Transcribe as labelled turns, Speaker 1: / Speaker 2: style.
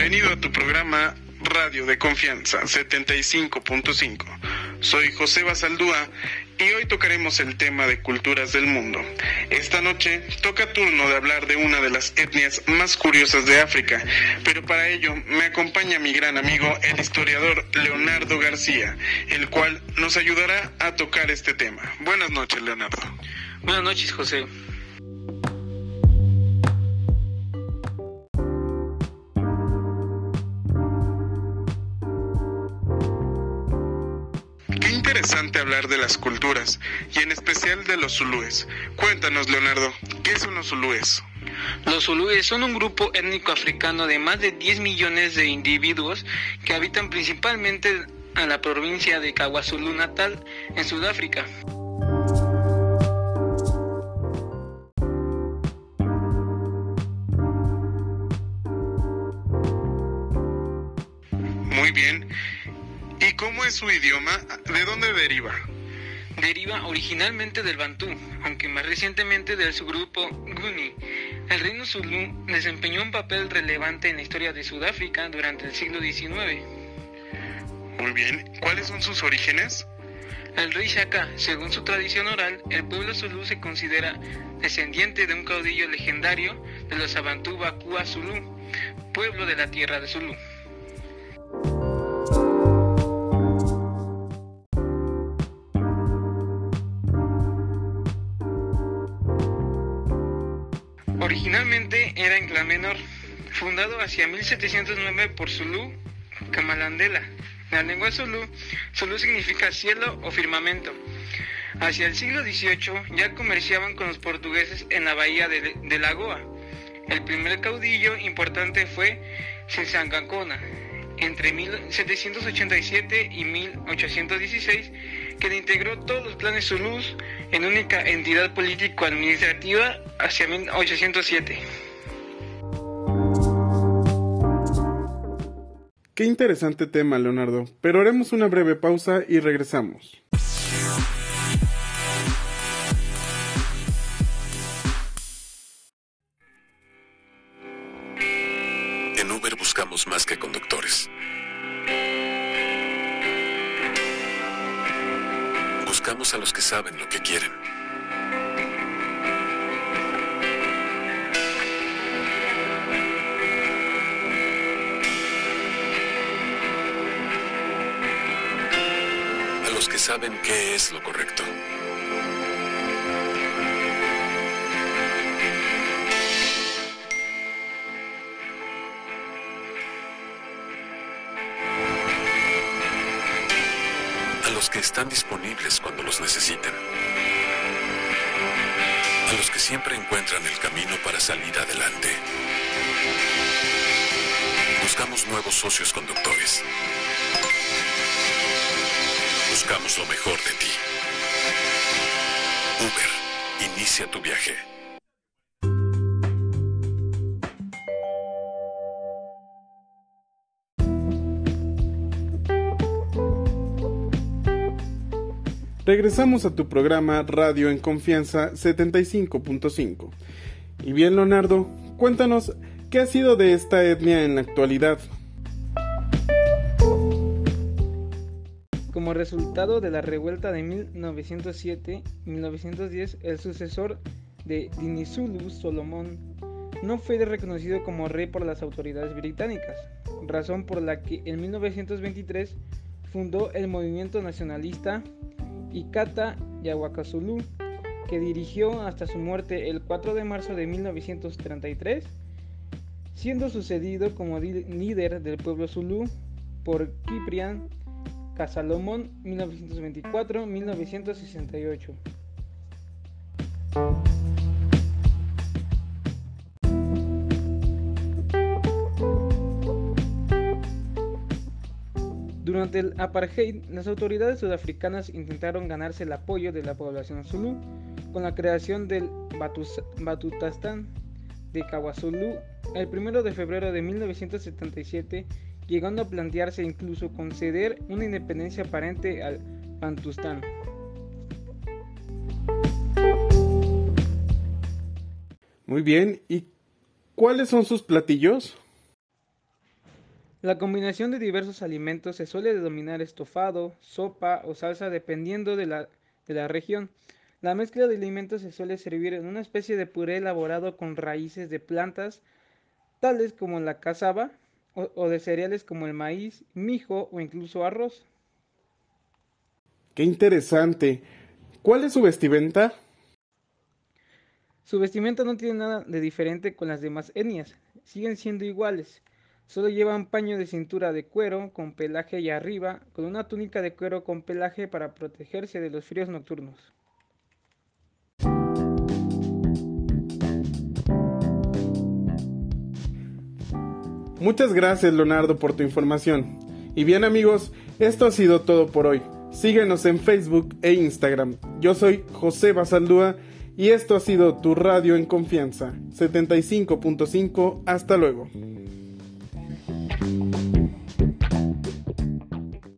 Speaker 1: Bienvenido a tu programa Radio de Confianza 75.5. Soy José Basaldúa y hoy tocaremos el tema de culturas del mundo. Esta noche toca turno de hablar de una de las etnias más curiosas de África, pero para ello me acompaña mi gran amigo el historiador Leonardo García, el cual nos ayudará a tocar este tema. Buenas noches, Leonardo.
Speaker 2: Buenas noches, José.
Speaker 1: Interesante hablar de las culturas y en especial de los zulúes. Cuéntanos, Leonardo, ¿qué son los zulúes?
Speaker 2: Los zulúes son un grupo étnico africano de más de 10 millones de individuos que habitan principalmente en la provincia de KwaZulu Natal, en Sudáfrica.
Speaker 1: Muy bien. ¿Y cómo es su idioma? ¿De dónde deriva?
Speaker 2: Deriva originalmente del bantú, aunque más recientemente del subgrupo Guni. El reino zulú desempeñó un papel relevante en la historia de Sudáfrica durante el siglo XIX.
Speaker 1: Muy bien. ¿Cuáles son sus orígenes?
Speaker 2: El rey Shaka, según su tradición oral, el pueblo zulú se considera descendiente de un caudillo legendario de los Abantú Bakua Zulú, pueblo de la tierra de Zulú. Originalmente era en clan menor, fundado hacia 1709 por Zulu Kamalandela. La lengua Zulu, Zulu significa cielo o firmamento. Hacia el siglo XVIII ya comerciaban con los portugueses en la bahía de, de Lagoa. El primer caudillo importante fue Sensangacona, entre 1787 y 1816, que integró todos los clanes zulús en única entidad político-administrativa hacia 1807.
Speaker 1: Qué interesante tema, Leonardo. Pero haremos una breve pausa y regresamos.
Speaker 3: En Uber buscamos más que conductores. Buscamos a los que saben lo que quieren. A los que saben qué es lo correcto. Los que están disponibles cuando los necesitan. A los que siempre encuentran el camino para salir adelante. Buscamos nuevos socios conductores. Buscamos lo mejor de ti. Uber, inicia tu viaje.
Speaker 1: Regresamos a tu programa Radio en Confianza 75.5. Y bien, Leonardo, cuéntanos qué ha sido de esta etnia en la actualidad.
Speaker 2: Como resultado de la revuelta de 1907-1910, el sucesor de Dinizulu, Solomón, no fue reconocido como rey por las autoridades británicas, razón por la que en 1923 fundó el movimiento nacionalista Ikata Yawakazulu, que dirigió hasta su muerte el 4 de marzo de 1933, siendo sucedido como líder del pueblo Zulu por Kiprian Casalomón 1924-1968. Durante el apartheid, las autoridades sudafricanas intentaron ganarse el apoyo de la población zulú con la creación del Batus Batutastán de KwaZulu el 1 de febrero de 1977, llegando a plantearse incluso conceder una independencia aparente al Bantustán.
Speaker 1: Muy bien, ¿y cuáles son sus platillos?
Speaker 2: La combinación de diversos alimentos se suele denominar estofado, sopa o salsa dependiendo de la, de la región. La mezcla de alimentos se suele servir en una especie de puré elaborado con raíces de plantas tales como la cazaba o, o de cereales como el maíz, mijo o incluso arroz.
Speaker 1: Qué interesante. ¿Cuál es su vestimenta?
Speaker 2: Su vestimenta no tiene nada de diferente con las demás etnias, siguen siendo iguales. Solo llevan paño de cintura de cuero con pelaje allá arriba, con una túnica de cuero con pelaje para protegerse de los fríos nocturnos.
Speaker 1: Muchas gracias Leonardo por tu información. Y bien amigos, esto ha sido todo por hoy. Síguenos en Facebook e Instagram. Yo soy José Basaldúa y esto ha sido tu radio en confianza 75.5. Hasta luego.